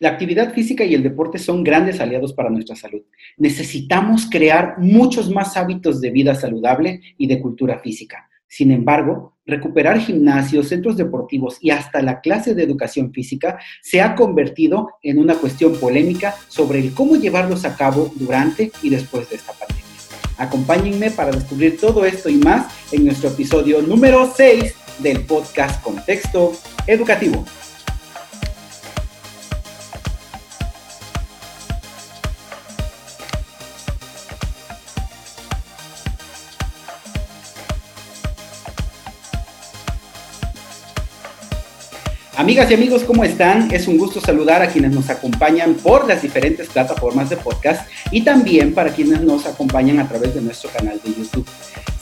La actividad física y el deporte son grandes aliados para nuestra salud. Necesitamos crear muchos más hábitos de vida saludable y de cultura física. Sin embargo, recuperar gimnasios, centros deportivos y hasta la clase de educación física se ha convertido en una cuestión polémica sobre el cómo llevarlos a cabo durante y después de esta pandemia. Acompáñenme para descubrir todo esto y más en nuestro episodio número 6 del podcast Contexto Educativo. Amigas y amigos, ¿cómo están? Es un gusto saludar a quienes nos acompañan por las diferentes plataformas de podcast y también para quienes nos acompañan a través de nuestro canal de YouTube.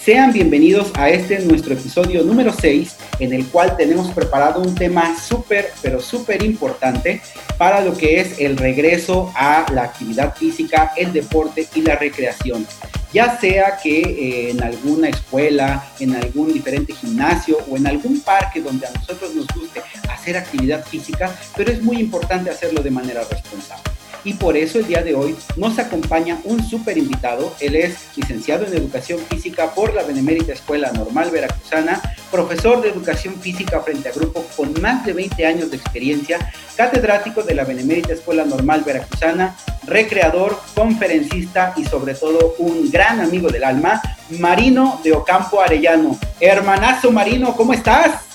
Sean bienvenidos a este nuestro episodio número 6, en el cual tenemos preparado un tema súper, pero súper importante para lo que es el regreso a la actividad física, el deporte y la recreación. Ya sea que eh, en alguna escuela, en algún diferente gimnasio o en algún parque donde a nosotros nos guste hacer actividad física, pero es muy importante hacerlo de manera responsable y por eso el día de hoy nos acompaña un súper invitado. Él es licenciado en Educación Física por la Benemérita Escuela Normal Veracruzana, profesor de Educación Física frente a grupo con más de 20 años de experiencia, catedrático de la Benemérita Escuela Normal Veracruzana, recreador, conferencista y sobre todo un gran amigo del alma, Marino de Ocampo Arellano. Hermanazo Marino, ¿cómo estás?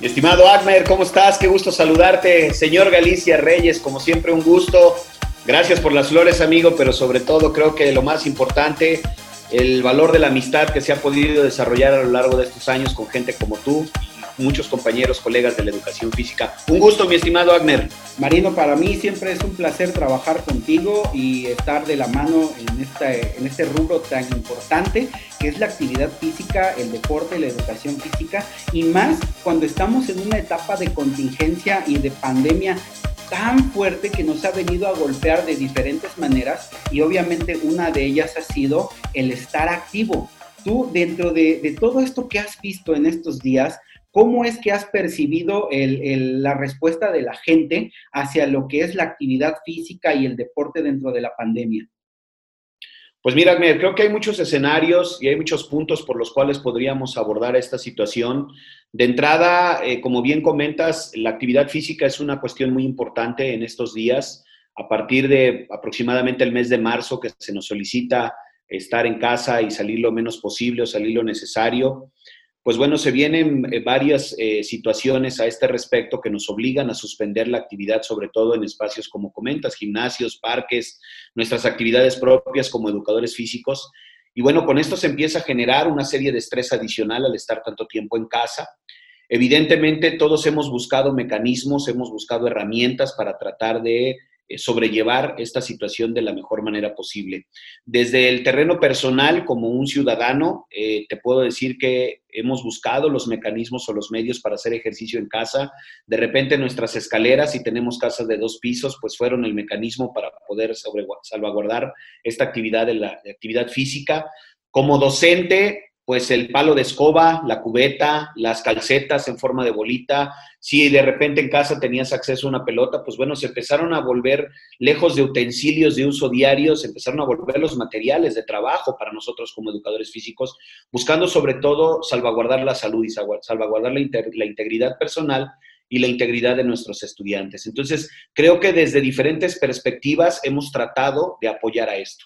Mi estimado Agmer, ¿cómo estás? Qué gusto saludarte. Señor Galicia Reyes, como siempre, un gusto. Gracias por las flores, amigo, pero sobre todo creo que lo más importante, el valor de la amistad que se ha podido desarrollar a lo largo de estos años con gente como tú muchos compañeros, colegas de la educación física. Un gusto, mi estimado Agner. Marino, para mí siempre es un placer trabajar contigo y estar de la mano en, esta, en este rubro tan importante que es la actividad física, el deporte, la educación física y más cuando estamos en una etapa de contingencia y de pandemia tan fuerte que nos ha venido a golpear de diferentes maneras y obviamente una de ellas ha sido el estar activo. Tú, dentro de, de, todo esto que has visto en estos días, ¿Cómo es que has percibido la respuesta de la gente hacia lo que es la actividad física y el deporte dentro de la pandemia? Pues mira, creo que hay muchos escenarios y hay muchos puntos por los cuales podríamos abordar esta situación. De entrada, eh, como bien comentas, la actividad física es una cuestión muy importante en estos días. A partir de aproximadamente el mes de marzo que se nos solicita estar en casa y salir lo menos posible o salir lo necesario, pues bueno, se vienen eh, varias eh, situaciones a este respecto que nos obligan a suspender la actividad, sobre todo en espacios como comentas, gimnasios, parques, nuestras actividades propias como educadores físicos. Y bueno, con esto se empieza a generar una serie de estrés adicional al estar tanto tiempo en casa. Evidentemente, todos hemos buscado mecanismos, hemos buscado herramientas para tratar de sobrellevar esta situación de la mejor manera posible. Desde el terreno personal, como un ciudadano, eh, te puedo decir que hemos buscado los mecanismos o los medios para hacer ejercicio en casa. De repente nuestras escaleras, si tenemos casas de dos pisos, pues fueron el mecanismo para poder salvaguardar esta actividad de la actividad física. Como docente, pues el palo de escoba, la cubeta, las calcetas en forma de bolita. Si de repente en casa tenías acceso a una pelota, pues bueno, se empezaron a volver lejos de utensilios de uso diario, se empezaron a volver los materiales de trabajo para nosotros como educadores físicos, buscando sobre todo salvaguardar la salud y salvaguardar la, la integridad personal y la integridad de nuestros estudiantes. Entonces, creo que desde diferentes perspectivas hemos tratado de apoyar a esto.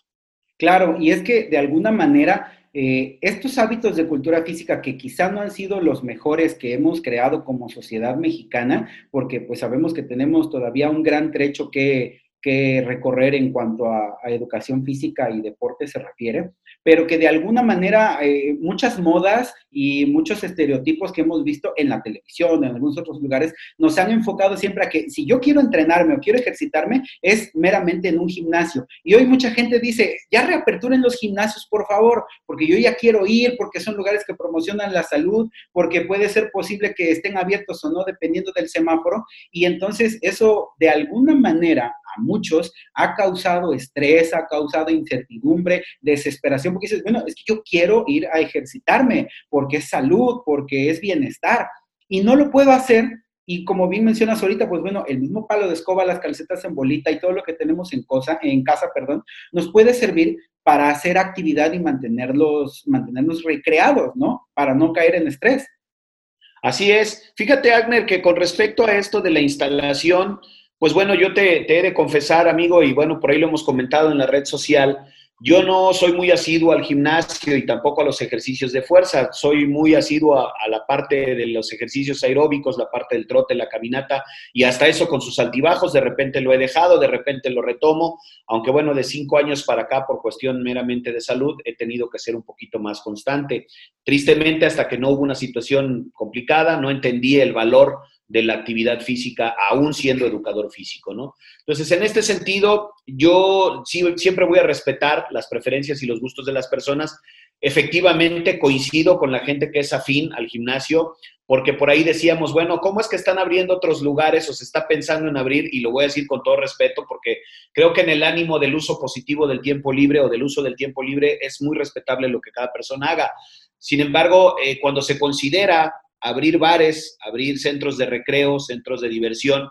Claro, y es que de alguna manera eh, estos hábitos de cultura física que quizá no han sido los mejores que hemos creado como sociedad mexicana, porque pues sabemos que tenemos todavía un gran trecho que, que recorrer en cuanto a, educación física y deporte se refiere, pero que de alguna manera eh, muchas modas y muchos estereotipos que hemos visto en la televisión, en algunos otros lugares, nos han enfocado siempre a que si yo quiero entrenarme o quiero ejercitarme, es meramente en un gimnasio. Y hoy mucha gente dice, ya reaperturen los gimnasios, por favor, porque yo ya quiero ir, porque son lugares que promocionan la salud, porque puede ser posible que estén abiertos o no, dependiendo del semáforo. Y entonces eso de alguna manera a muchos ha causado estrés, ha causado incertidumbre, desesperación, porque dices, bueno, es que yo quiero ir a ejercitarme porque es salud, porque es bienestar, y no lo puedo hacer Y como bien mencionas ahorita, pues bueno, el mismo palo de escoba, las calcetas en bolita y todo lo que tenemos en, cosa, en casa, perdón, nos puede servir para hacer actividad y mantenerlos, mantenernos recreados, ¿no? Para no caer en estrés. Así es. Fíjate, Agner, que con respecto a esto de la instalación, pues bueno, yo te, he de confesar, amigo, y bueno, por ahí lo hemos comentado en la red social, yo no soy muy asiduo al gimnasio y tampoco a los ejercicios de fuerza. Soy muy asiduo a, la parte de los ejercicios aeróbicos, la parte del trote, la caminata y hasta eso con sus altibajos. De repente lo he dejado, de repente lo retomo. Aunque bueno, de cinco años para acá, por cuestión meramente de salud, he tenido que ser un poquito más constante. Tristemente, hasta que no hubo una situación complicada, no entendí el valor de la actividad física, aún siendo educador físico, ¿no? Entonces, en este sentido, yo siempre voy a respetar las preferencias y los gustos de las personas. Efectivamente, coincido con la gente que es afín al gimnasio, porque por ahí decíamos, bueno, ¿cómo es que están abriendo otros lugares o se está pensando en abrir? Y lo voy a decir con todo respeto, porque creo que en el ánimo del uso positivo del tiempo libre o del uso del tiempo libre es muy respetable lo que cada persona haga. Sin embargo, eh, cuando se considera abrir bares, abrir centros de recreo, centros de diversión,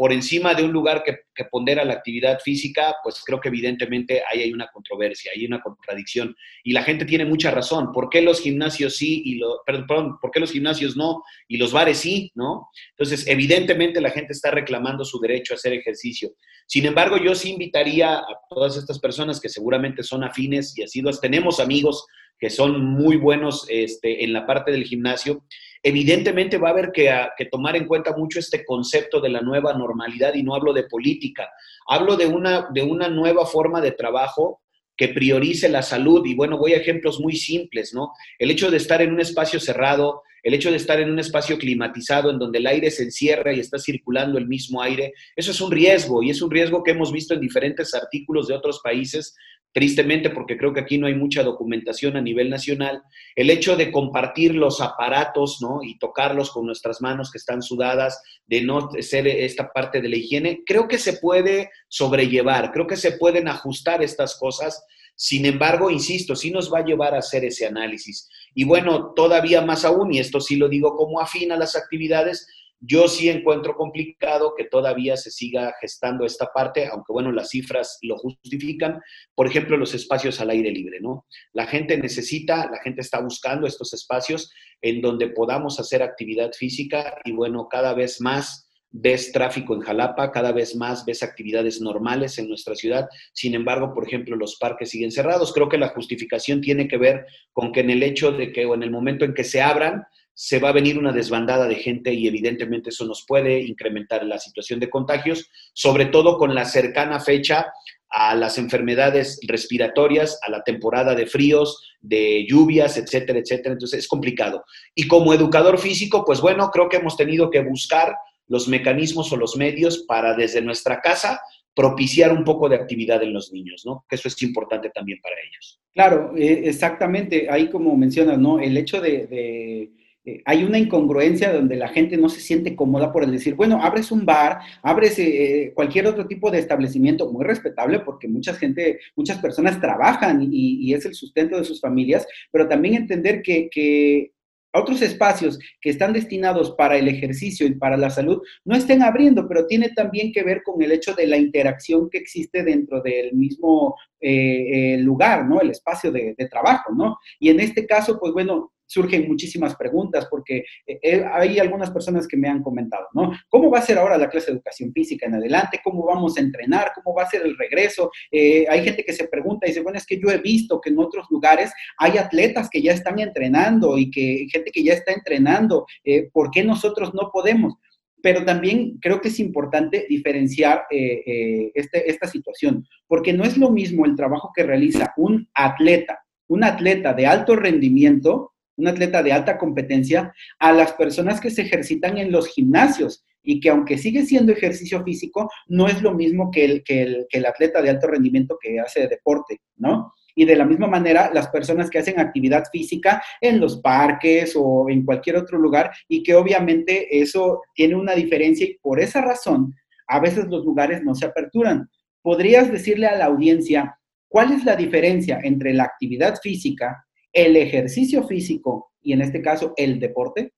por encima de un lugar que, pondera la actividad física, pues creo que evidentemente ahí hay una controversia, hay una contradicción. Y la gente tiene mucha razón. ¿Por qué los gimnasios sí y lo, perdón, ¿por qué los gimnasios no y los bares sí, no? Entonces, evidentemente la gente está reclamando su derecho a hacer ejercicio. Sin embargo, yo sí invitaría a todas estas personas que seguramente son afines y asiduas, tenemos amigos que son muy buenos este, en la parte del gimnasio, evidentemente va a haber que, que, tomar en cuenta mucho este concepto de la nueva normalidad y no hablo de política, hablo de una, de una nueva forma de trabajo que priorice la salud. Y bueno, voy a ejemplos muy simples, ¿no? El hecho de estar en un espacio cerrado, el hecho de estar en un espacio climatizado en donde el aire se encierra y está circulando el mismo aire, eso es un riesgo y es un riesgo que hemos visto en diferentes artículos de otros países tristemente porque creo que aquí no hay mucha documentación a nivel nacional, el hecho de compartir los aparatos ¿no? y tocarlos con nuestras manos que están sudadas, de no ser esta parte de la higiene, creo que se puede sobrellevar, creo que se pueden ajustar estas cosas. Sin embargo, insisto, sí nos va a llevar a hacer ese análisis. Y bueno, todavía más aún, y esto sí lo digo como afín a las actividades, yo sí encuentro complicado que todavía se siga gestando esta parte, aunque bueno, las cifras lo justifican. Por ejemplo, los espacios al aire libre, ¿no? La gente necesita, la gente está buscando estos espacios en donde podamos hacer actividad física y bueno, cada vez más ves tráfico en Jalapa, cada vez más ves actividades normales en nuestra ciudad. Sin embargo, por ejemplo, los parques siguen cerrados. Creo que la justificación tiene que ver con que en el hecho de que o en el momento en que se abran, se va a venir una desbandada de gente y evidentemente eso nos puede incrementar la situación de contagios, sobre todo con la cercana fecha a las enfermedades respiratorias, a la temporada de fríos, de lluvias, etcétera, etcétera. Entonces es complicado. Y como educador físico, pues bueno, creo que hemos tenido que buscar los mecanismos o los medios para desde nuestra casa propiciar un poco de actividad en los niños, ¿no? Que eso es importante también para ellos. Claro, eh, exactamente. Ahí como mencionas, ¿no? El hecho de eh, hay una incongruencia donde la gente no se siente cómoda por el decir, bueno, abres un bar, abres eh, cualquier otro tipo de establecimiento, muy respetable porque mucha gente, muchas personas trabajan y, es el sustento de sus familias, pero también entender que, otros espacios que están destinados para el ejercicio y para la salud no estén abriendo, pero tiene también que ver con el hecho de la interacción que existe dentro del mismo eh, lugar, ¿no? El espacio de, de, trabajo, ¿no? Y en este caso, pues bueno, surgen muchísimas preguntas porque eh, eh, hay algunas personas que me han comentado, ¿no? ¿Cómo va a ser ahora la clase de educación física en adelante? ¿Cómo vamos a entrenar? ¿Cómo va a ser el regreso? Eh, hay gente que se pregunta y dice, bueno, es que yo he visto que en otros lugares hay atletas que ya están entrenando y que gente que ya está entrenando, ¿por qué nosotros no podemos? pero también creo que es importante diferenciar este, esta situación, porque no es lo mismo el trabajo que realiza un atleta, un atleta de alto rendimiento, un atleta de alta competencia, a las personas que se ejercitan en los gimnasios y que aunque sigue siendo ejercicio físico, no es lo mismo que el, que el, atleta de alto rendimiento que hace deporte, ¿no? Y de la misma manera, las personas que hacen actividad física en los parques o en cualquier otro lugar y que obviamente eso tiene una diferencia y por esa razón a veces los lugares no se aperturan. ¿Podrías decirle a la audiencia cuál es la diferencia entre la actividad física el ejercicio físico y en este caso el deporte?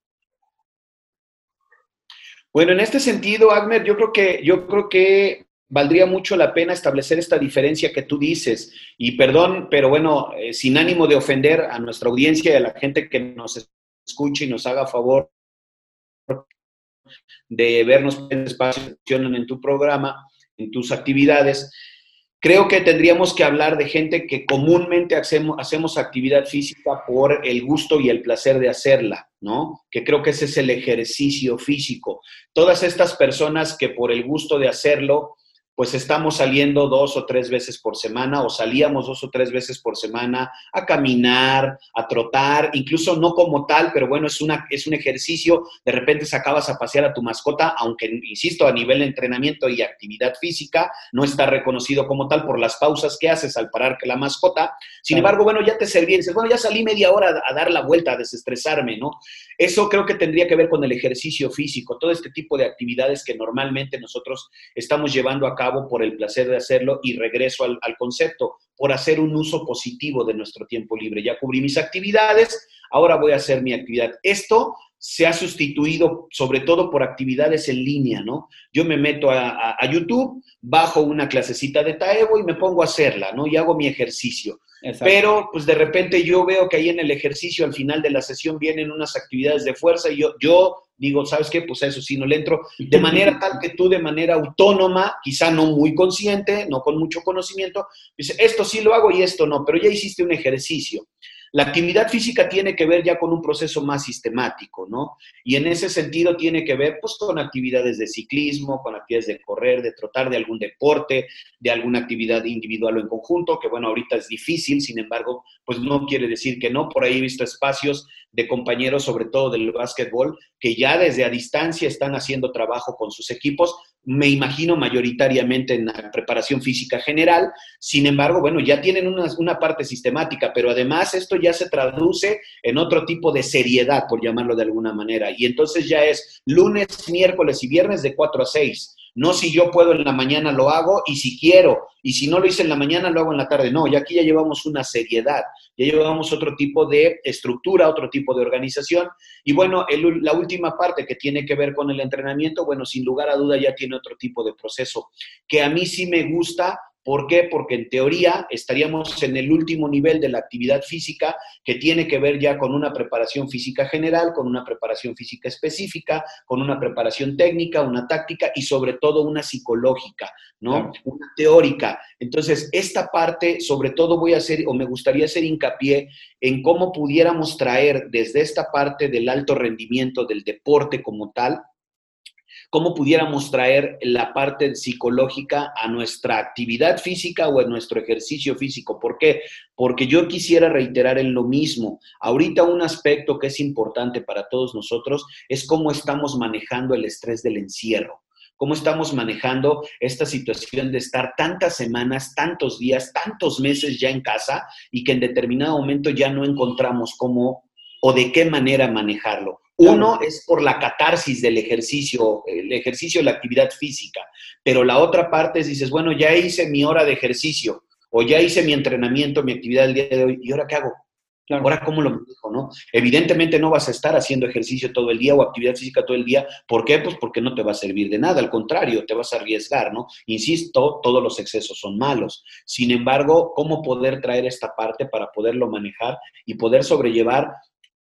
Bueno, en este sentido, Agner, yo creo que, yo creo que valdría mucho la pena establecer esta diferencia que tú dices. Y perdón, pero bueno, eh, sin ánimo de ofender a nuestra audiencia y a la gente que nos escuche y nos haga favor de vernos en espacio en tu programa, en tus actividades, creo que tendríamos que hablar de gente que comúnmente hacemos, hacemos actividad física por el gusto y el placer de hacerla, ¿no? Que creo que ese es el ejercicio físico. Todas estas personas que por el gusto de hacerlo pues estamos saliendo dos o tres veces por semana o salíamos dos o tres veces por semana a caminar, a trotar, incluso no como tal, pero bueno, es, una, es un ejercicio, de repente sacabas a pasear a tu mascota, aunque, insisto, a nivel de entrenamiento y actividad física, no está reconocido como tal por las pausas que haces al parar que la mascota. Sin embargo, bueno, ya te serví, dices, bueno, ya salí media hora a dar la vuelta, a desestresarme, ¿no? Eso creo que tendría que ver con el ejercicio físico, todo este tipo de actividades que normalmente nosotros estamos llevando a cabo por el placer de hacerlo y regreso al, al concepto, por hacer un uso positivo de nuestro tiempo libre. Ya cubrí mis actividades, ahora voy a hacer mi actividad. Esto se ha sustituido sobre todo por actividades en línea, ¿no? Yo me meto a, a, YouTube, bajo una clasecita de Taebo y me pongo a hacerla, ¿no? Y hago mi ejercicio. Pero, pues de repente yo veo que ahí en el ejercicio, al final de la sesión, vienen unas actividades de fuerza y yo, yo digo, ¿sabes qué? Pues eso sí, no le entro. De manera tal que tú, de manera autónoma, quizá no muy consciente, no con mucho conocimiento, dices, esto sí lo hago y esto no, pero ya hiciste un ejercicio. La actividad física tiene que ver ya con un proceso más sistemático, ¿no? Y en ese sentido tiene que ver pues con actividades de ciclismo, con actividades de correr, de trotar, de algún deporte, de alguna actividad individual o en conjunto, que bueno, ahorita es difícil, sin embargo, pues no quiere decir que no. Por ahí he visto espacios de compañeros, sobre todo del básquetbol, que ya desde a distancia están haciendo trabajo con sus equipos, me imagino mayoritariamente en la preparación física general. Sin embargo, bueno, ya tienen una, una, parte sistemática, pero además esto ya se traduce en otro tipo de seriedad, por llamarlo de alguna manera. Y entonces ya es lunes, miércoles y viernes de 4 a 6 no si yo puedo en la mañana lo hago y si quiero, y si no lo hice en la mañana lo hago en la tarde. No, ya aquí ya llevamos una seriedad, ya llevamos otro tipo de estructura, otro tipo de organización. Y bueno, la última parte que tiene que ver con el entrenamiento, bueno, sin lugar a duda ya tiene otro tipo de proceso, que a mí sí me gusta ¿Por qué? Porque en teoría estaríamos en el último nivel de la actividad física que tiene que ver ya con una preparación física general, con una preparación física específica, con una preparación técnica, una táctica y sobre todo una psicológica, ¿no? Una teórica. Entonces, esta parte, sobre todo voy a hacer o me gustaría hacer hincapié en cómo pudiéramos traer desde esta parte del alto rendimiento del deporte como tal, cómo pudiéramos traer la parte psicológica a nuestra actividad física o en nuestro ejercicio físico. ¿Por qué? Porque yo quisiera reiterar en lo mismo. Ahorita un aspecto que es importante para todos nosotros es cómo estamos manejando el estrés del encierro cómo estamos manejando esta situación de estar tantas semanas, tantos días, tantos meses ya en casa y que en determinado momento ya no encontramos cómo o de qué manera manejarlo. Uno es por la catarsis del ejercicio, el ejercicio de la actividad física, pero la otra parte es, dices, bueno, ya hice mi hora de ejercicio o ya hice mi entrenamiento, mi actividad del día de hoy, ¿y ahora qué hago? Ahora, ¿cómo lo manejo, no? Evidentemente no vas a estar haciendo ejercicio todo el día o actividad física todo el día. ¿Por qué? Pues porque no te va a servir de nada. Al contrario, te vas a arriesgar, ¿no? Insisto, todos los excesos son malos. Sin embargo, ¿cómo poder traer esta parte para poderlo manejar y poder sobrellevar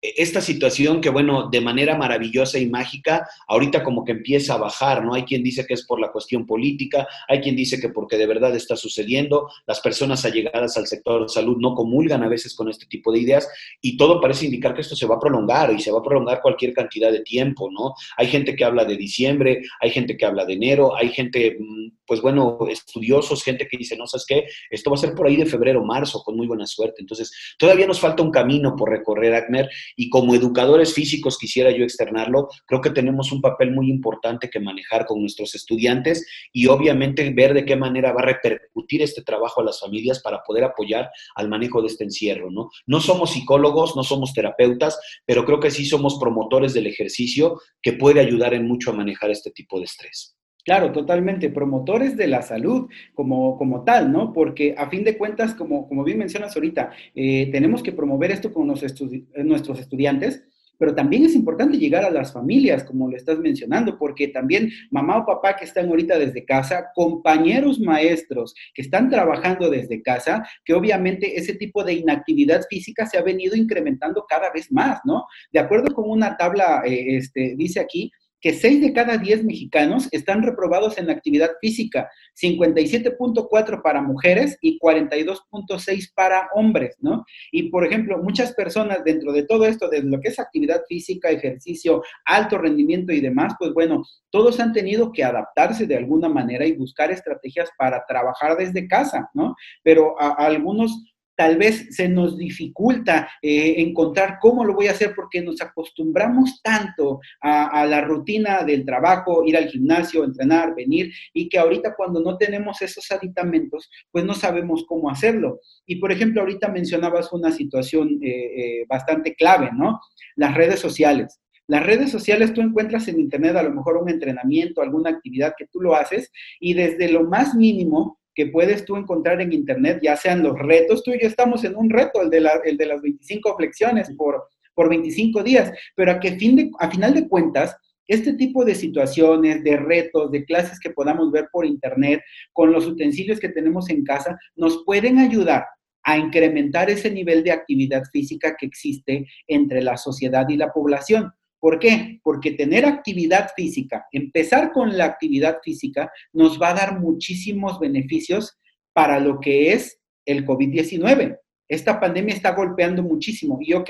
esta situación que, bueno, de manera maravillosa y mágica, ahorita como que empieza a bajar, ¿no? Hay quien dice que es por la cuestión política, hay quien dice que porque de verdad está sucediendo, las personas allegadas al sector de salud no comulgan a veces con este tipo de ideas y todo parece indicar que esto se va a prolongar y se va a prolongar cualquier cantidad de tiempo, ¿no? Hay gente que habla de diciembre, hay gente que habla de enero, hay gente, mm, pues bueno, estudiosos, gente que dice, no, ¿sabes qué? Esto va a ser por ahí de febrero, marzo, con muy buena suerte. Entonces, todavía nos falta un camino por recorrer, Agner, y como educadores físicos quisiera yo externarlo, creo que tenemos un papel muy importante que manejar con nuestros estudiantes y obviamente ver de qué manera va a repercutir este trabajo a las familias para poder apoyar al manejo de este encierro, ¿no? No somos psicólogos, no somos terapeutas, pero creo que sí somos promotores del ejercicio que puede ayudar en mucho a manejar este tipo de estrés. Claro, totalmente, promotores de la salud como, como tal, ¿no? Porque a fin de cuentas, como, como bien mencionas ahorita, eh, tenemos que promover esto con nuestros estudiantes, pero también es importante llegar a las familias, como lo estás mencionando, porque también mamá o papá que están ahorita desde casa, compañeros maestros que están trabajando desde casa, que obviamente ese tipo de inactividad física se ha venido incrementando cada vez más, ¿no? De acuerdo con una tabla, eh, este, dice aquí, que 6 de cada 10 mexicanos están reprobados en la actividad física, 57.4 para mujeres y 42.6 para hombres, ¿no? Y por ejemplo, muchas personas dentro de todo esto, de lo que es actividad física, ejercicio, alto rendimiento y demás, pues bueno, todos han tenido que adaptarse de alguna manera y buscar estrategias para trabajar desde casa, ¿no? Pero a, a algunos tal vez se nos dificulta eh, encontrar cómo lo voy a hacer porque nos acostumbramos tanto a, la rutina del trabajo, ir al gimnasio, entrenar, venir, y que ahorita cuando no tenemos esos aditamentos, pues no sabemos cómo hacerlo. Y por ejemplo, ahorita mencionabas una situación eh, eh, bastante clave, ¿no? Las redes sociales. Las redes sociales tú encuentras en Internet a lo mejor un entrenamiento, alguna actividad que tú lo haces y desde lo más mínimo que puedes tú encontrar en Internet, ya sean los retos, tú y yo estamos en un reto, el de, el de las 25 flexiones por, por 25 días, pero a, que fin de, a final de cuentas, este tipo de situaciones, de retos, de clases que podamos ver por Internet, con los utensilios que tenemos en casa, nos pueden ayudar a incrementar ese nivel de actividad física que existe entre la sociedad y la población. ¿Por qué? Porque tener actividad física, empezar con la actividad física, nos va a dar muchísimos beneficios para lo que es el COVID-19. Esta pandemia está golpeando muchísimo y ok,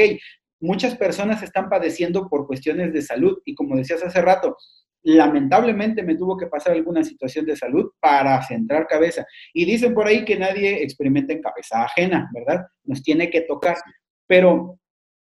muchas personas están padeciendo por cuestiones de salud y como decías hace rato, lamentablemente me tuvo que pasar alguna situación de salud para centrar cabeza. Y dicen por ahí que nadie experimenta en cabeza ajena, ¿verdad? Nos tiene que tocar. Pero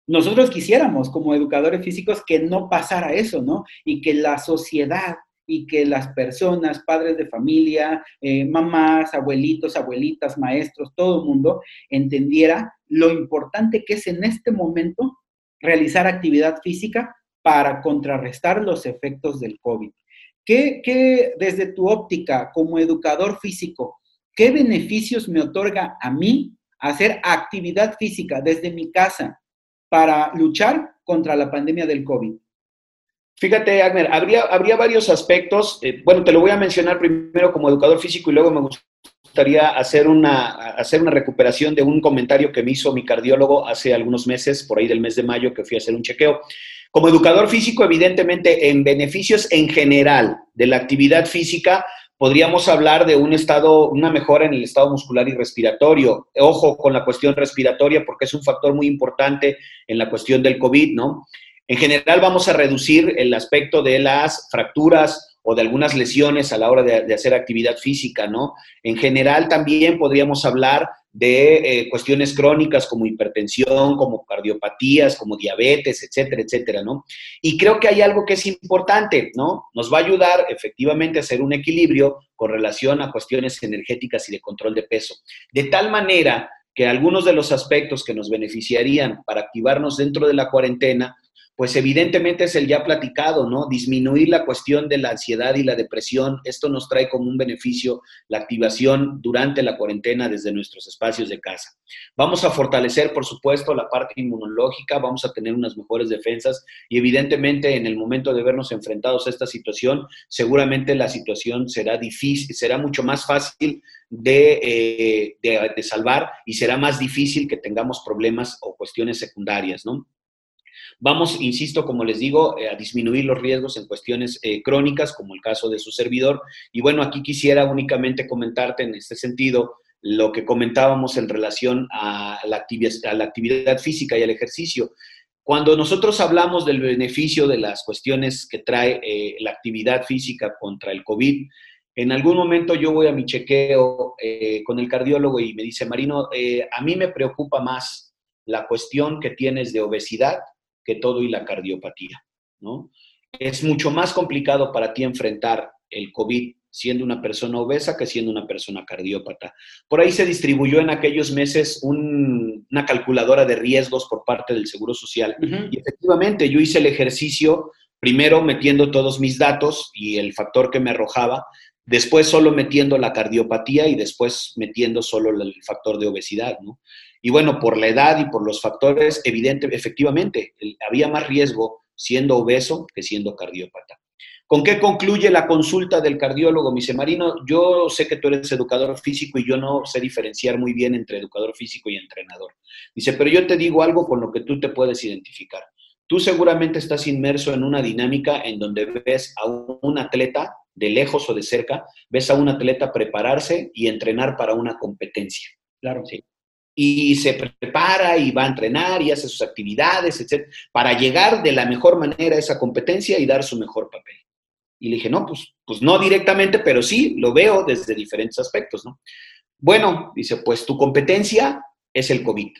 nosotros quisiéramos como educadores físicos que no pasara eso, ¿no? Y que la sociedad y que las personas, padres de familia, eh, mamás, abuelitos, abuelitas, maestros, todo el mundo entendiera lo importante que es en este momento realizar actividad física para contrarrestar los efectos del COVID. ¿Qué, qué desde tu óptica como educador físico, qué beneficios me otorga a mí hacer actividad física desde mi casa, para luchar contra la pandemia del COVID? Fíjate, Agner, habría, habría varios aspectos. Eh, bueno, te lo voy a mencionar primero como educador físico y luego me gustaría hacer una, hacer una recuperación de un comentario que me hizo mi cardiólogo hace algunos meses, por ahí del mes de mayo, que fui a hacer un chequeo. Como educador físico, evidentemente, en beneficios en general de la actividad física, podríamos hablar de un estado, una mejora en el estado muscular y respiratorio. Ojo con la cuestión respiratoria porque es un factor muy importante en la cuestión del COVID, ¿no? En general vamos a reducir el aspecto de las fracturas o de algunas lesiones a la hora de, de hacer actividad física, ¿no? En general también podríamos hablar de eh, cuestiones crónicas como hipertensión, como cardiopatías, como diabetes, etcétera, etcétera, ¿no? Y creo que hay algo que es importante, ¿no? Nos va a ayudar efectivamente a hacer un equilibrio con relación a cuestiones energéticas y de control de peso. De tal manera que algunos de los aspectos que nos beneficiarían para activarnos dentro de la cuarentena pues evidentemente es el ya platicado, ¿no? Disminuir la cuestión de la ansiedad y la depresión. Esto nos trae como un beneficio la activación durante la cuarentena desde nuestros espacios de casa. Vamos a fortalecer, por supuesto, la parte inmunológica, vamos a tener unas mejores defensas y evidentemente en el momento de vernos enfrentados a esta situación, seguramente la situación será difícil, será mucho más fácil de, eh, de, salvar y será más difícil que tengamos problemas o cuestiones secundarias, ¿no? Vamos, insisto, como les digo, eh, a disminuir los riesgos en cuestiones eh, crónicas, como el caso de su servidor. Y bueno, aquí quisiera únicamente comentarte en este sentido lo que comentábamos en relación a la, actividad, a la actividad física y al ejercicio. Cuando nosotros hablamos del beneficio de las cuestiones que trae eh, la actividad física contra el COVID, en algún momento yo voy a mi chequeo con el cardiólogo y me dice, Marino, a mí me preocupa más la cuestión que tienes de obesidad que todo y la cardiopatía, ¿no? Es mucho más complicado para ti enfrentar el COVID siendo una persona obesa que siendo una persona cardiópata. Por ahí se distribuyó en aquellos meses una calculadora de riesgos por parte del Seguro Social y efectivamente yo hice el ejercicio primero metiendo todos mis datos y el factor que me arrojaba después solo metiendo la cardiopatía y después metiendo solo el factor de obesidad, ¿no? Y bueno, por la edad y por los factores, evidente, efectivamente, había más riesgo siendo obeso que siendo cardiópata. ¿Con qué concluye la consulta del cardiólogo? Me dice, Marino, yo sé que tú eres educador físico y yo no sé diferenciar muy bien entre educador físico y entrenador. Dice, pero yo te digo algo con lo que tú te puedes identificar. Tú seguramente estás inmerso en una dinámica en donde ves a un atleta de lejos o de cerca, ves a un atleta prepararse y entrenar para una competencia. Claro. Sí. Y se prepara y va a entrenar y hace sus actividades, etc., para llegar de la mejor manera a esa competencia y dar su mejor papel. Y le dije, no, pues, pues no directamente, pero sí, lo veo desde diferentes aspectos, ¿no? Bueno, dice, pues tu competencia es el COVID.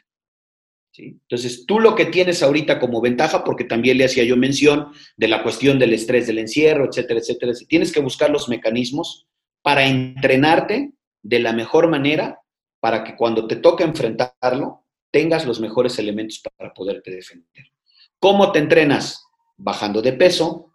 Entonces, tú lo que tienes ahorita como ventaja, porque también le hacía yo mención de la cuestión del estrés del encierro, etcétera, etcétera, tienes que buscar los mecanismos para entrenarte de la mejor manera para que cuando te toque enfrentarlo, tengas los mejores elementos para poderte defender. ¿Cómo te entrenas? Bajando de peso,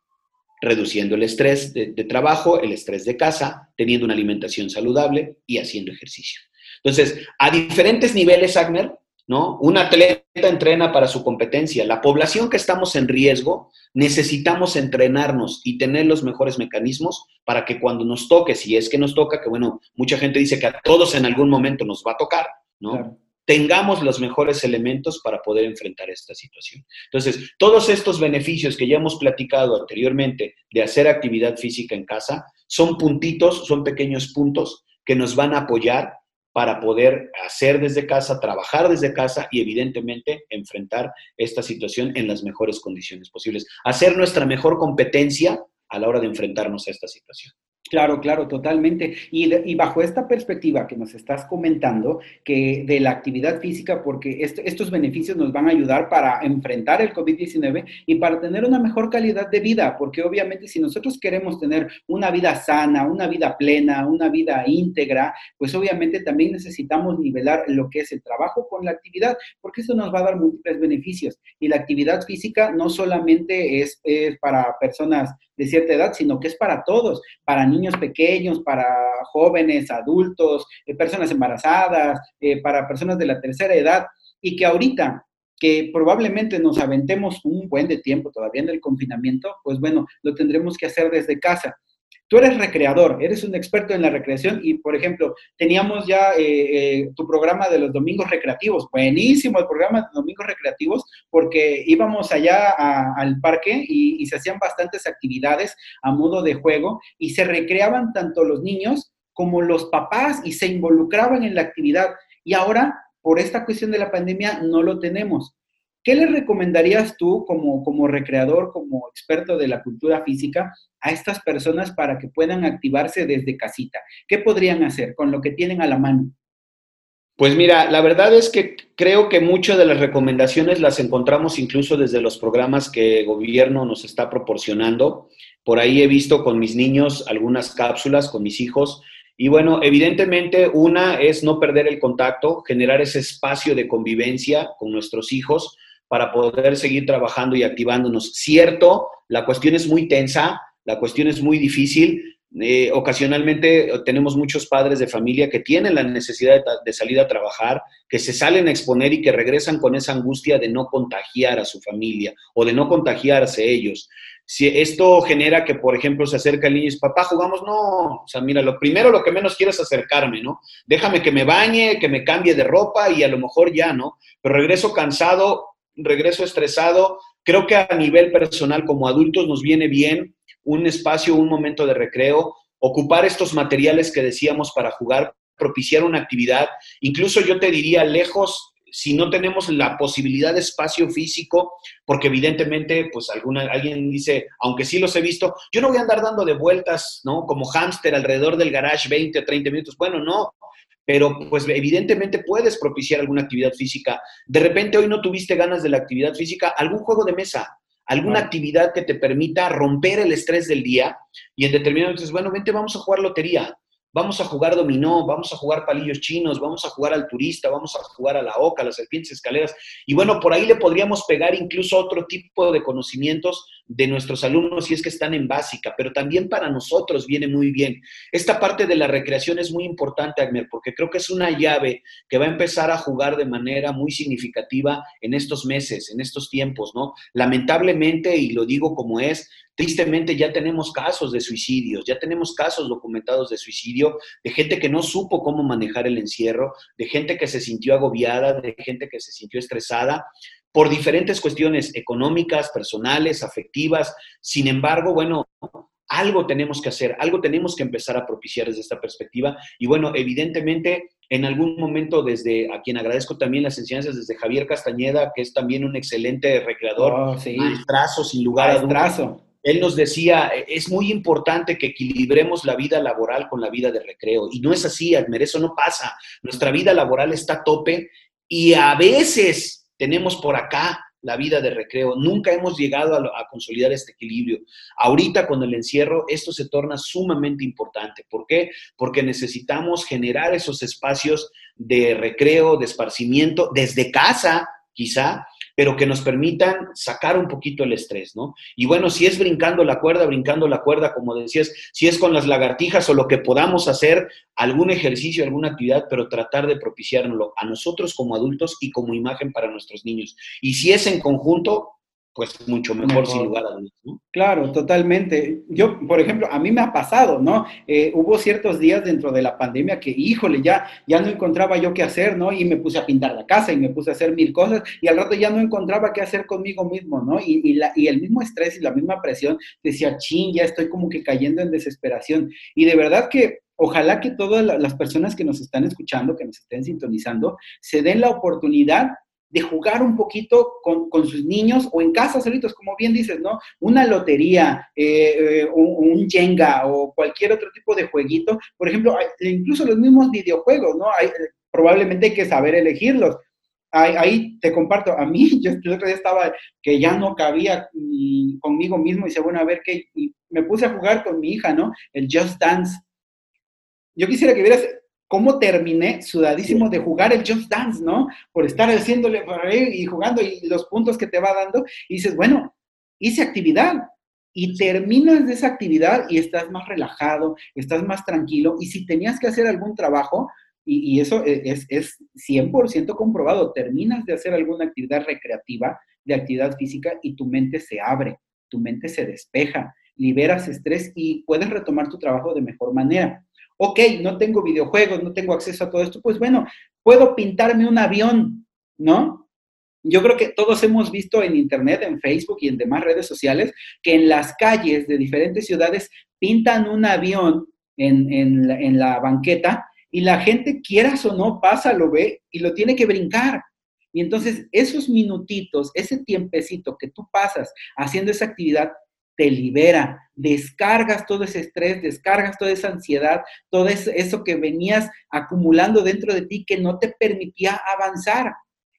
reduciendo el estrés de, trabajo, el estrés de casa, teniendo una alimentación saludable y haciendo ejercicio. Entonces, a diferentes niveles, Agner, ¿no? Un atleta entrena para su competencia. La población que estamos en riesgo, necesitamos entrenarnos y tener los mejores mecanismos para que cuando nos toque, si es que nos toca, que bueno, mucha gente dice que a todos en algún momento nos va a tocar, ¿no? Tengamos los mejores elementos para poder enfrentar esta situación. Entonces, todos estos beneficios que ya hemos platicado anteriormente de hacer actividad física en casa son puntitos, son pequeños puntos que nos van a apoyar para poder hacer desde casa, trabajar desde casa y evidentemente enfrentar esta situación en las mejores condiciones posibles. Hacer nuestra mejor competencia a la hora de enfrentarnos a esta situación. Claro, claro, totalmente. Y, bajo esta perspectiva que nos estás comentando, que de la actividad física, porque estos beneficios nos van a ayudar para enfrentar el COVID-19 y para tener una mejor calidad de vida, porque obviamente si nosotros queremos tener una vida sana, una vida plena, una vida íntegra, pues obviamente también necesitamos nivelar lo que es el trabajo con la actividad, porque eso nos va a dar múltiples beneficios. Y la actividad física no solamente es, es para personas de cierta edad, sino que es para todos, para niños pequeños, para jóvenes, adultos, eh, personas embarazadas, eh, para personas de la tercera edad, y que ahorita que probablemente nos aventemos un buen de tiempo todavía en el confinamiento, pues bueno, lo tendremos que hacer desde casa. Tú eres recreador, eres un experto en la recreación y, por ejemplo, teníamos ya eh, eh, tu programa de los domingos recreativos. Buenísimo el programa de domingos recreativos porque íbamos allá al parque y, y se hacían bastantes actividades a modo de juego y se recreaban tanto los niños como los papás y se involucraban en la actividad. Y ahora, por esta cuestión de la pandemia, no lo tenemos. ¿Qué le recomendarías tú como, como recreador, como experto de la cultura física a estas personas para que puedan activarse desde casita? ¿Qué podrían hacer con lo que tienen a la mano? Pues mira, la verdad es que creo que muchas de las recomendaciones las encontramos incluso desde los programas que el gobierno nos está proporcionando. Por ahí he visto con mis niños algunas cápsulas, con mis hijos. Y bueno, evidentemente una es no perder el contacto, generar ese espacio de convivencia con nuestros hijos para poder seguir trabajando y activándonos. Cierto, la cuestión es muy tensa, la cuestión es muy difícil. Eh, ocasionalmente tenemos muchos padres de familia que tienen la necesidad de, salir a trabajar, que se salen a exponer y que regresan con esa angustia de no contagiar a su familia o de no contagiarse ellos. Si esto genera que, por ejemplo, se acerca el niño y dice, papá, jugamos, no, o sea, mira, lo primero, lo que menos quiero es acercarme, ¿no? Déjame que me bañe, que me cambie de ropa y a lo mejor ya, ¿no? Pero regreso cansado, regreso estresado. Creo que a nivel personal como adultos nos viene bien un espacio, un momento de recreo, ocupar estos materiales que decíamos para jugar, propiciar una actividad. Incluso yo te diría lejos, si no tenemos la posibilidad de espacio físico, porque evidentemente, pues alguna, alguien dice, aunque sí los he visto, yo no voy a andar dando de vueltas, ¿no? Como hámster alrededor del garage 20 o 30 minutos. Bueno, no, pero pues evidentemente puedes propiciar alguna actividad física. De repente hoy no tuviste ganas de la actividad física, algún juego de mesa, alguna actividad que te permita romper el estrés del día y en determinado momento dices, bueno, vente, vamos a jugar lotería, vamos a jugar dominó, vamos a jugar palillos chinos, vamos a jugar al turista, vamos a jugar a la oca, a las serpientes escaleras. Y bueno, por ahí le podríamos pegar incluso otro tipo de conocimientos de nuestros alumnos si es que están en básica, pero también para nosotros viene muy bien. Esta parte de la recreación es muy importante, Agner, porque creo que es una llave que va a empezar a jugar de manera muy significativa en estos meses, en estos tiempos, ¿no? Lamentablemente, y lo digo como es, tristemente ya tenemos casos de suicidios, ya tenemos casos documentados de suicidio, de gente que no supo cómo manejar el encierro, de gente que se sintió agobiada, de gente que se sintió estresada por diferentes cuestiones económicas, personales, afectivas. Sin embargo, bueno, algo tenemos que hacer, algo tenemos que empezar a propiciar desde esta perspectiva. Y bueno, evidentemente, en algún momento desde, a quien agradezco también las enseñanzas desde Javier Castañeda, que es también un excelente recreador, oh, sí. trazo sin lugar a dudas. Él nos decía, es muy importante que equilibremos la vida laboral con la vida de recreo. Y no es así, Admer, eso no pasa. Nuestra vida laboral está a tope y a veces tenemos por acá la vida de recreo. Nunca hemos llegado a, consolidar este equilibrio. Ahorita con el encierro esto se torna sumamente importante. ¿Por qué? Porque necesitamos generar esos espacios de recreo, de esparcimiento, desde casa, quizá, pero que nos permitan sacar un poquito el estrés, ¿no? Y bueno, si es brincando la cuerda, brincando la cuerda, como decías, si es con las lagartijas o lo que podamos hacer, algún ejercicio, alguna actividad, pero tratar de propiciárnoslo a nosotros como adultos y como imagen para nuestros niños. Y si es en conjunto, pues mucho mejor, sin lugar a dudas. ¿no? Claro, totalmente. Yo, por ejemplo, a mí me ha pasado, ¿no? Eh, hubo ciertos días dentro de la pandemia que, híjole, ya, ya no encontraba yo qué hacer, ¿no? Y me puse a pintar la casa y me puse a hacer mil cosas y al rato ya no encontraba qué hacer conmigo mismo, ¿no? Y, y, la, y el mismo estrés y la misma presión decía, ching, ya estoy como que cayendo en desesperación. Y de verdad que ojalá que todas las personas que nos están escuchando, que nos estén sintonizando, se den la oportunidad de jugar un poquito con, sus niños o en casa solitos, como bien dices, ¿no? Una lotería, eh, eh, un, Jenga o cualquier otro tipo de jueguito. Por ejemplo, incluso los mismos videojuegos, ¿no? Hay, probablemente hay que saber elegirlos. Ahí, te comparto, a mí, yo el otro día estaba que ya no cabía conmigo mismo y dice, bueno, a ver qué, y me puse a jugar con mi hija, ¿no? El Just Dance. Yo quisiera que vieras cómo terminé sudadísimo de jugar el Just Dance, ¿no? Por estar haciéndole y jugando y los puntos que te va dando. Y dices, bueno, hice actividad. Y terminas de esa actividad y estás más relajado, estás más tranquilo. Y si tenías que hacer algún trabajo, y, eso e, es, es 100% comprobado, terminas de hacer alguna actividad recreativa, de actividad física, y tu mente se abre, tu mente se despeja, liberas estrés y puedes retomar tu trabajo de mejor manera ok, no tengo videojuegos, no tengo acceso a todo esto, pues bueno, puedo pintarme un avión, ¿no? Yo creo que todos hemos visto en Internet, en Facebook y en demás redes sociales que en las calles de diferentes ciudades pintan un avión en, la, en la banqueta y la gente, quieras o no, pasa, lo ve y lo tiene que brincar. Y entonces esos minutitos, ese tiempecito que tú pasas haciendo esa actividad, te libera, descargas todo ese estrés, descargas toda esa ansiedad, todo eso que venías acumulando dentro de ti que no te permitía avanzar.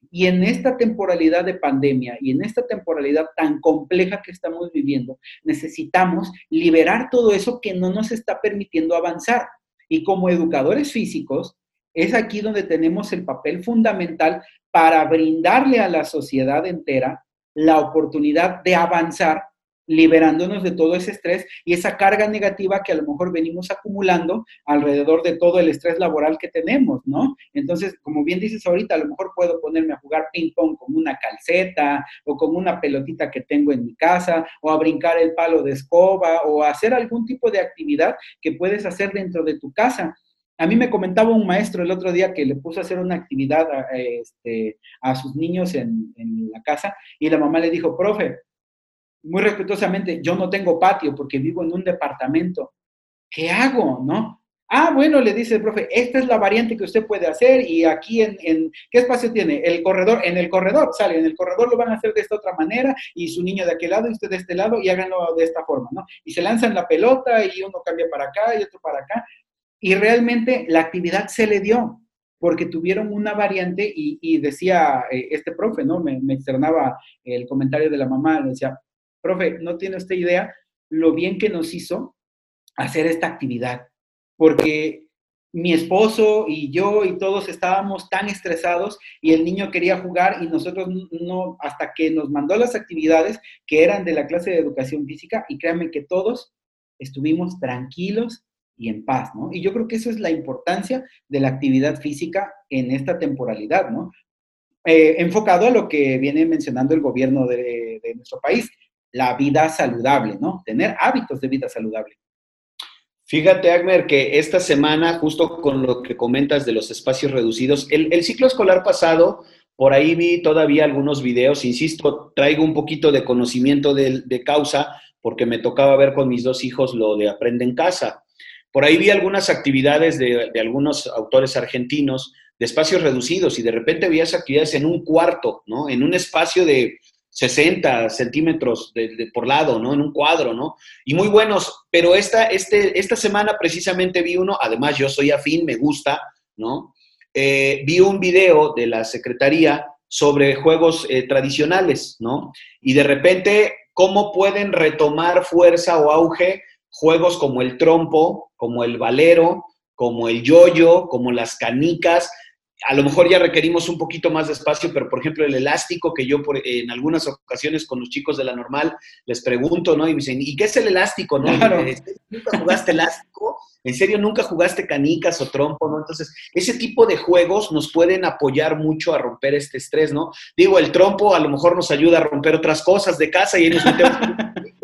Y en esta temporalidad de pandemia y en esta temporalidad tan compleja que estamos viviendo, necesitamos liberar todo eso que no nos está permitiendo avanzar. Y como educadores físicos, es aquí donde tenemos el papel fundamental para brindarle a la sociedad entera la oportunidad de avanzar liberándonos de todo ese estrés y esa carga negativa que a lo mejor venimos acumulando alrededor de todo el estrés laboral que tenemos, ¿no? Entonces, como bien dices ahorita, a lo mejor puedo ponerme a jugar ping pong con una calceta o con una pelotita que tengo en mi casa o a brincar el palo de escoba o a hacer algún tipo de actividad que puedes hacer dentro de tu casa. A mí me comentaba un maestro el otro día que le puso a hacer una actividad a, este, sus niños en, en la casa y la mamá le dijo, profe, muy respetuosamente, yo no tengo patio porque vivo en un departamento. ¿Qué hago? ¿No? Ah, bueno, le dice el profe, esta es la variante que usted puede hacer y aquí en, ¿qué espacio tiene? El corredor, en el corredor, sale, en el corredor lo van a hacer de esta otra manera y su niño de aquel lado y usted de este lado y háganlo de esta forma, ¿no? Y se lanzan la pelota y uno cambia para acá y otro para acá. Y realmente la actividad se le dio porque tuvieron una variante y, decía eh, este profe, ¿no? Me, me externaba el comentario de la mamá, decía, profe, no tiene usted idea lo bien que nos hizo hacer esta actividad, porque mi esposo y yo y todos estábamos tan estresados y el niño quería jugar y nosotros no, hasta que nos mandó las actividades que eran de la clase de educación física y créanme que todos estuvimos tranquilos y en paz, ¿no? Y yo creo que eso es la importancia de la actividad física en esta temporalidad, ¿no? Eh, enfocado a lo que viene mencionando el gobierno de, de nuestro país, la vida saludable, ¿no? Tener hábitos de vida saludable. Fíjate, Agmer, que esta semana, justo con lo que comentas de los espacios reducidos, el, ciclo escolar pasado, por ahí vi todavía algunos videos, insisto, traigo un poquito de conocimiento de, causa, porque me tocaba ver con mis dos hijos lo de Aprende en Casa. Por ahí vi algunas actividades de, de algunos autores argentinos de espacios reducidos y de repente veías actividades en un cuarto, ¿no? En un espacio de 60 centímetros de, por lado, ¿no? En un cuadro, ¿no? Y muy buenos, pero esta, este, esta semana precisamente vi uno, además yo soy afín, me gusta, ¿no? Eh, vi un video de la Secretaría sobre juegos eh, tradicionales, ¿no? Y de repente, ¿cómo pueden retomar fuerza o auge juegos como el trompo, como el valero, como el yoyo, como las canicas, a lo mejor ya requerimos un poquito más de espacio, pero por ejemplo el elástico que yo por, en algunas ocasiones con los chicos de la normal les pregunto, ¿no? Y me dicen, ¿y qué es el elástico? ¿No? ¿Nunca jugaste elástico? ¿En serio nunca jugaste canicas o trompo, no? Entonces, ese tipo de juegos nos pueden apoyar mucho a romper este estrés, ¿no? Digo, el trompo a lo mejor nos ayuda a romper otras cosas de casa y ahí nos metemos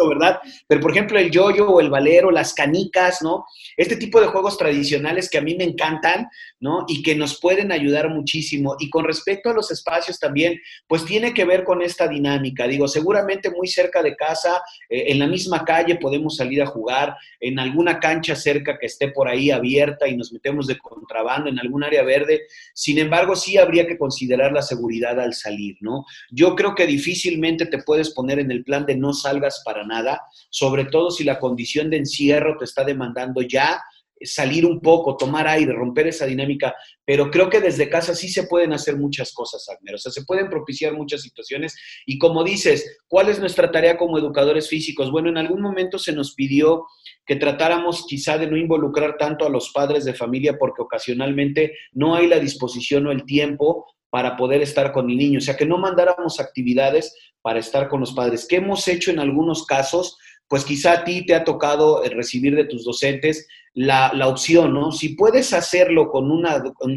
¿verdad? Pero, por ejemplo, el yoyo o el valero, las canicas, ¿no? Este tipo de juegos tradicionales que a mí me encantan, ¿no? Y que nos pueden ayudar muchísimo. Y con respecto a los espacios también, pues tiene que ver con esta dinámica. Digo, seguramente muy cerca de casa, eh, en la misma calle podemos salir a jugar, en alguna cancha cerca que esté por ahí abierta y nos metemos de contrabando en algún área verde. Sin embargo, sí habría que considerar la seguridad al salir, ¿no? Yo creo que difícilmente te puedes poner en el plan de no salgas para nada, sobre todo si la condición de encierro te está demandando ya salir un poco, tomar aire, romper esa dinámica, pero creo que desde casa sí se pueden hacer muchas cosas, Agner, o sea, se pueden propiciar muchas situaciones y como dices, ¿cuál es nuestra tarea como educadores físicos? Bueno, en algún momento se nos pidió que tratáramos quizá de no involucrar tanto a los padres de familia porque ocasionalmente no hay la disposición o el tiempo para poder estar con el niño, o sea, que no mandáramos actividades para estar con los padres. ¿Qué hemos hecho en algunos casos? Pues quizá a ti te ha tocado eh, recibir de tus docentes la, opción, ¿no? Si puedes hacerlo con,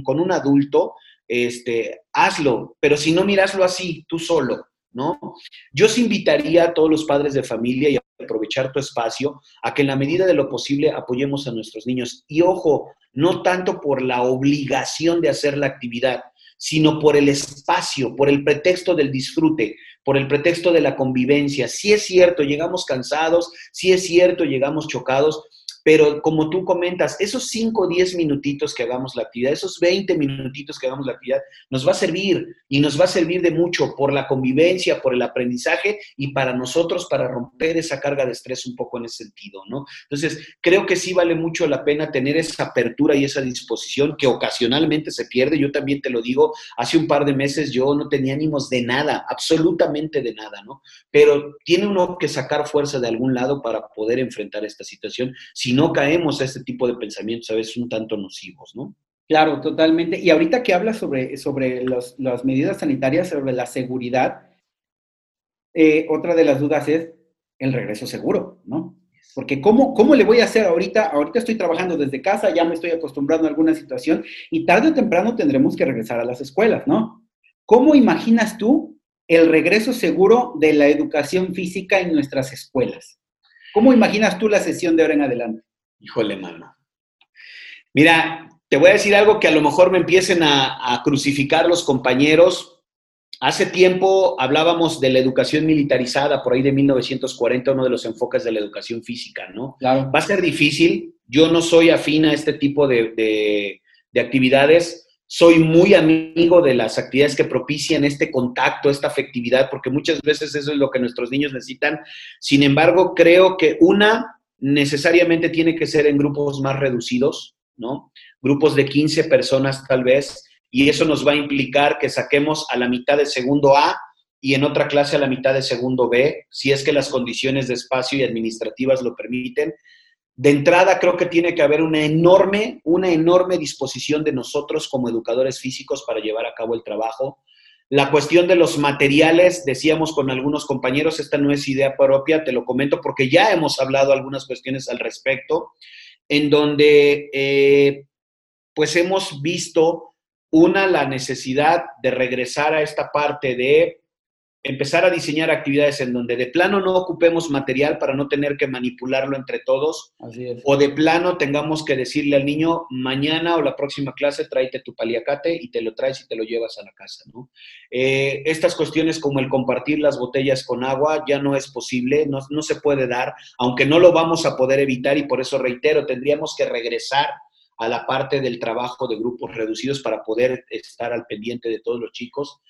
con un adulto, este, hazlo, pero si no, miraslo así, tú solo, ¿no? Yo os invitaría a todos los padres de familia y a aprovechar tu espacio a que en la medida de lo posible apoyemos a nuestros niños. Y ojo, no tanto por la obligación de hacer la actividad, sino por el espacio, por el pretexto del disfrute, por el pretexto de la convivencia. Si es cierto, llegamos cansados, si es cierto, llegamos chocados, pero como tú comentas, esos 5 o 10 minutitos que hagamos la actividad, esos 20 minutitos que hagamos la actividad, nos va a servir y nos va a servir de mucho por la convivencia, por el aprendizaje y para nosotros para romper esa carga de estrés un poco en ese sentido, ¿no? Entonces, creo que sí vale mucho la pena tener esa apertura y esa disposición que ocasionalmente se pierde. Yo también te lo digo, hace un par de meses yo no tenía ánimos de nada, absolutamente de nada, ¿no? Pero tiene uno que sacar fuerza de algún lado para poder enfrentar esta situación si no caemos a este tipo de pensamientos a veces un tanto nocivos, ¿no? Claro, totalmente. Y ahorita que hablas sobre, sobre las medidas sanitarias, sobre la seguridad, eh, otra de las dudas es el regreso seguro, ¿no? Porque ¿cómo, ¿cómo le voy a hacer ahorita? Ahorita estoy trabajando desde casa, ya me estoy acostumbrando a alguna situación y tarde o temprano tendremos que regresar a las escuelas, ¿no? ¿Cómo imaginas tú el regreso seguro de la educación física en nuestras escuelas? ¿Cómo imaginas tú la sesión de ahora en adelante? Híjole, mano. Mira, te voy a decir algo que a lo mejor me empiecen a, crucificar los compañeros. Hace tiempo hablábamos de la educación militarizada, por ahí de 1940, uno de los enfoques de la educación física, ¿no? Va a ser difícil. Yo no soy afín a este tipo de, de actividades soy muy amigo de las actividades que propician este contacto, esta afectividad, porque muchas veces eso es lo que nuestros niños necesitan. Sin embargo, creo que una necesariamente tiene que ser en grupos más reducidos, ¿no? Grupos de 15 personas tal vez, y eso nos va a implicar que saquemos a la mitad de segundo A y en otra clase a la mitad de segundo B, si es que las condiciones de espacio y administrativas lo permiten. De entrada, creo que tiene que haber una enorme, una enorme disposición de nosotros como educadores físicos para llevar a cabo el trabajo. La cuestión de los materiales, decíamos con algunos compañeros, esta no es idea propia, te lo comento porque ya hemos hablado algunas cuestiones al respecto, en donde eh, pues hemos visto una, la necesidad de regresar a esta parte de empezar a diseñar actividades en donde de plano no ocupemos material para no tener que manipularlo entre todos, o de plano tengamos que decirle al niño, mañana o la próxima clase tráete tu paliacate y te lo traes y te lo llevas a la casa. ¿no? Eh, estas cuestiones como el compartir las botellas con agua ya no es posible, no, no se puede dar, aunque no lo vamos a poder evitar y por eso reitero, tendríamos que regresar a la parte del trabajo de grupos reducidos para poder estar al pendiente de todos los chicos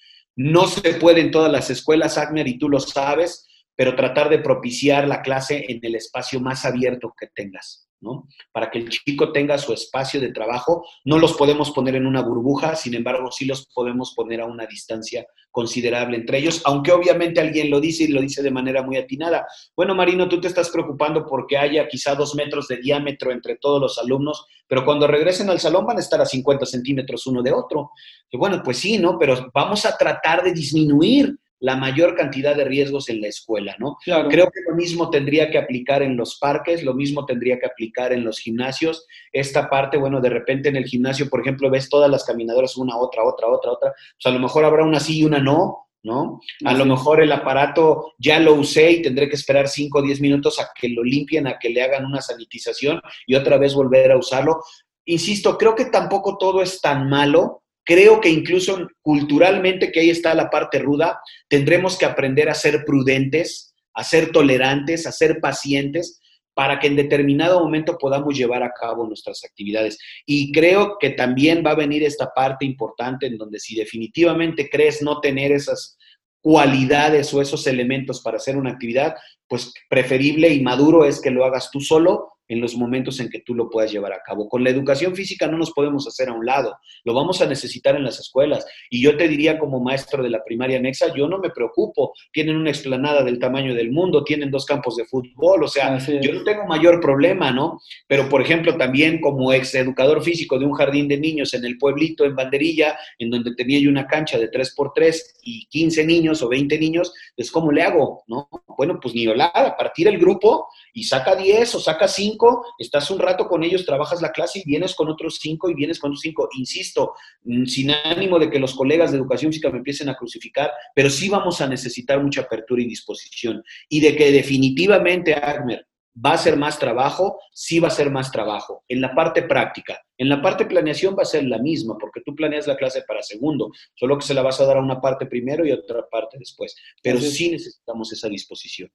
no se puede en todas las escuelas, Agner, y tú lo sabes, pero tratar de propiciar la clase en el espacio más abierto que tengas. ¿No? Para que el chico tenga su espacio de trabajo, no los podemos poner en una burbuja, sin embargo, sí los podemos poner a una distancia considerable entre ellos, aunque obviamente alguien lo dice y lo dice de manera muy atinada. Bueno, Marino, tú te estás preocupando porque haya quizá dos metros de diámetro entre todos los alumnos, pero cuando regresen al salón van a estar a 50 centímetros uno de otro. Y bueno, pues sí, ¿no? Pero vamos a tratar de disminuir la mayor cantidad de riesgos en la escuela, ¿no? Creo que lo mismo tendría que aplicar en los parques, lo mismo tendría que aplicar en los gimnasios. Esta parte, bueno, de repente en el gimnasio, por ejemplo, ves todas las caminadoras, una, otra, otra, otra, otra, pues a lo mejor habrá una sí y una no, ¿no? A lo mejor el aparato ya lo usé y tendré que esperar 5 o 10 minutos a que lo limpien, a que le hagan una sanitización y otra vez volver a usarlo. Insisto, creo que tampoco todo es tan malo Creo que incluso culturalmente, que ahí está la parte ruda, tendremos que aprender a ser prudentes, a ser tolerantes, a ser pacientes, para que en determinado momento podamos llevar a cabo nuestras actividades. Y creo que también va a venir esta parte importante en donde si definitivamente crees no tener esas cualidades o esos elementos para hacer una actividad, pues preferible y maduro es que lo hagas tú solo en los momentos en que tú lo puedas llevar a cabo. Con la educación física no nos podemos hacer a un lado, lo vamos a necesitar en las escuelas. Y yo te diría como maestro de la primaria anexa, yo no me preocupo, tienen una explanada del tamaño del mundo, tienen dos campos de fútbol, o sea, yo no tengo mayor problema, ¿no? Pero, por ejemplo, también como ex educador físico de un jardín de niños en el pueblito, en Banderilla, en donde tenía yo una cancha de 3x3 y 15 niños o 20 niños, pues ¿cómo le hago? ¿No? Bueno, pues ni a partir el grupo y saca 10 o saca 5, estás un rato con ellos, trabajas la clase y vienes con otros 5 y vienes con otros 5. Insisto, mm, sin ánimo de que los colegas de educación física me empiecen a crucificar, pero sí vamos a necesitar mucha apertura y disposición. Y de que definitivamente, Agmer, va a ser más trabajo, sí va a ser más trabajo. En la parte práctica, en la parte planeación va a ser la misma, porque tú planeas la clase para segundo, solo que se la vas a dar a una parte primero y a otra parte después. Pero sí necesitamos esa disposición.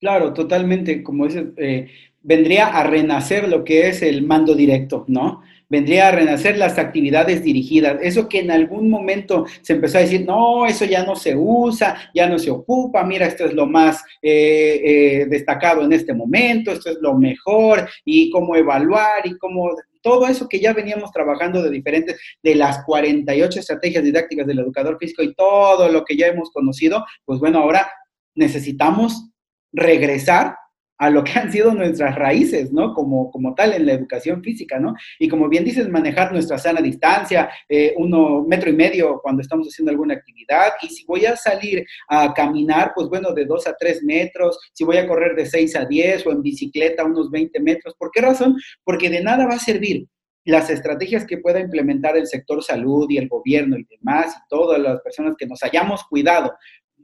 Claro, totalmente. Como dices, eh, vendría a renacer lo que es el mando directo, ¿no? Vendría a renacer las actividades dirigidas. Eso que en algún momento se empezó a decir, no, eso ya no se usa, ya no se ocupa, mira, esto es lo más eh, eh, destacado en este momento, esto es lo mejor, y cómo evaluar, y cómo todo eso que ya veníamos trabajando de diferentes, de las 48 estrategias didácticas del educador físico y todo lo que ya hemos conocido, pues bueno, ahora necesitamos regresar a lo que han sido nuestras raíces, ¿no? Como, como tal en la educación física, ¿no? Y como bien dices, manejar nuestra sana distancia, eh, uno metro y medio cuando estamos haciendo alguna actividad. Y si voy a salir a caminar, pues bueno, de dos a tres metros, si voy a correr de seis a diez o en bicicleta unos 20 metros. ¿Por qué razón? Porque de nada va a servir las estrategias que pueda implementar el sector salud y el gobierno y demás, y todas las personas que nos hayamos cuidado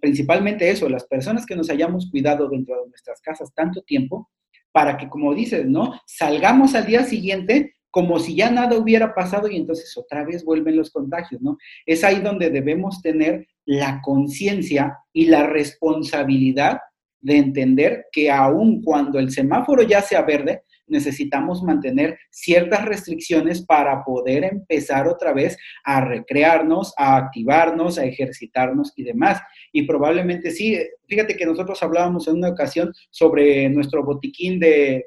principalmente eso, las personas que nos hayamos cuidado dentro de nuestras casas tanto tiempo, para que, como dices, ¿no? Salgamos al día siguiente como si ya nada hubiera pasado y entonces otra vez vuelven los contagios, ¿no? Es ahí donde debemos tener la conciencia y la responsabilidad de entender que aun cuando el semáforo ya sea verde, necesitamos mantener ciertas restricciones para poder empezar otra vez a recrearnos, a activarnos, a ejercitarnos y demás. Y probablemente sí, fíjate que nosotros hablábamos en una ocasión sobre nuestro botiquín de,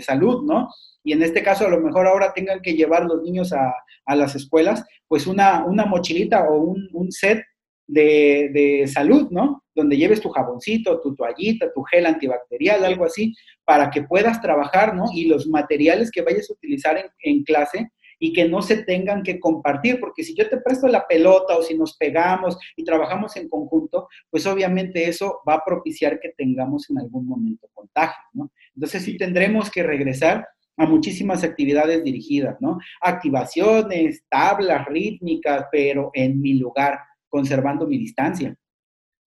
salud, ¿no? Y en este caso, a lo mejor ahora tengan que llevar los niños a, las escuelas, pues una, una mochilita o un, set de, de, salud, ¿no? Donde lleves tu jaboncito, tu toallita, tu gel antibacterial, algo así, para que puedas trabajar, ¿no? Y los materiales que vayas a utilizar en, en clase, y que no se tengan que compartir, porque si yo te presto la pelota o si nos pegamos y trabajamos en conjunto, pues obviamente eso va a propiciar que tengamos en algún momento contagio, ¿no? Entonces sí tendremos que regresar a muchísimas actividades dirigidas, ¿no? Activaciones, tablas rítmicas, pero en mi lugar, conservando mi distancia.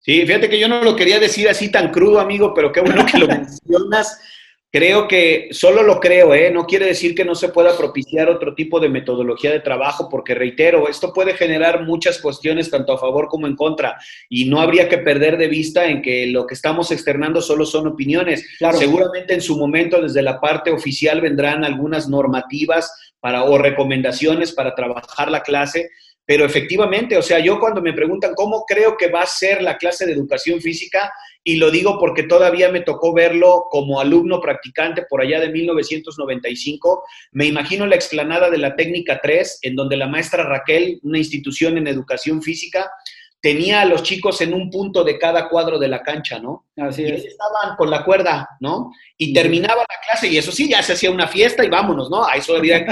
Sí, fíjate que yo no lo quería decir así tan crudo, amigo, pero qué bueno que lo mencionas. Creo que, solo lo creo, ¿eh? no quiere decir que no se pueda propiciar otro tipo de metodología de trabajo, porque reitero, esto puede generar muchas cuestiones tanto a favor como en contra, y no habría que perder de vista en que lo que estamos externando solo son opiniones. Seguramente en su momento, desde la parte oficial, vendrán algunas normativas para, o recomendaciones para trabajar la clase, pero efectivamente, o sea, yo cuando me preguntan cómo creo que va a ser la clase de educación física, y lo digo porque todavía me tocó verlo como alumno practicante por allá de 1995, me imagino la explanada de la técnica 3, en donde la maestra Raquel, una institución en educación física, tenía a los chicos en un punto de cada cuadro de la cancha, ¿no? Así es. Y estaban con la cuerda, ¿no? Y terminaba la clase y eso sí, ya se hacía una fiesta y vámonos, ¿no? A eso había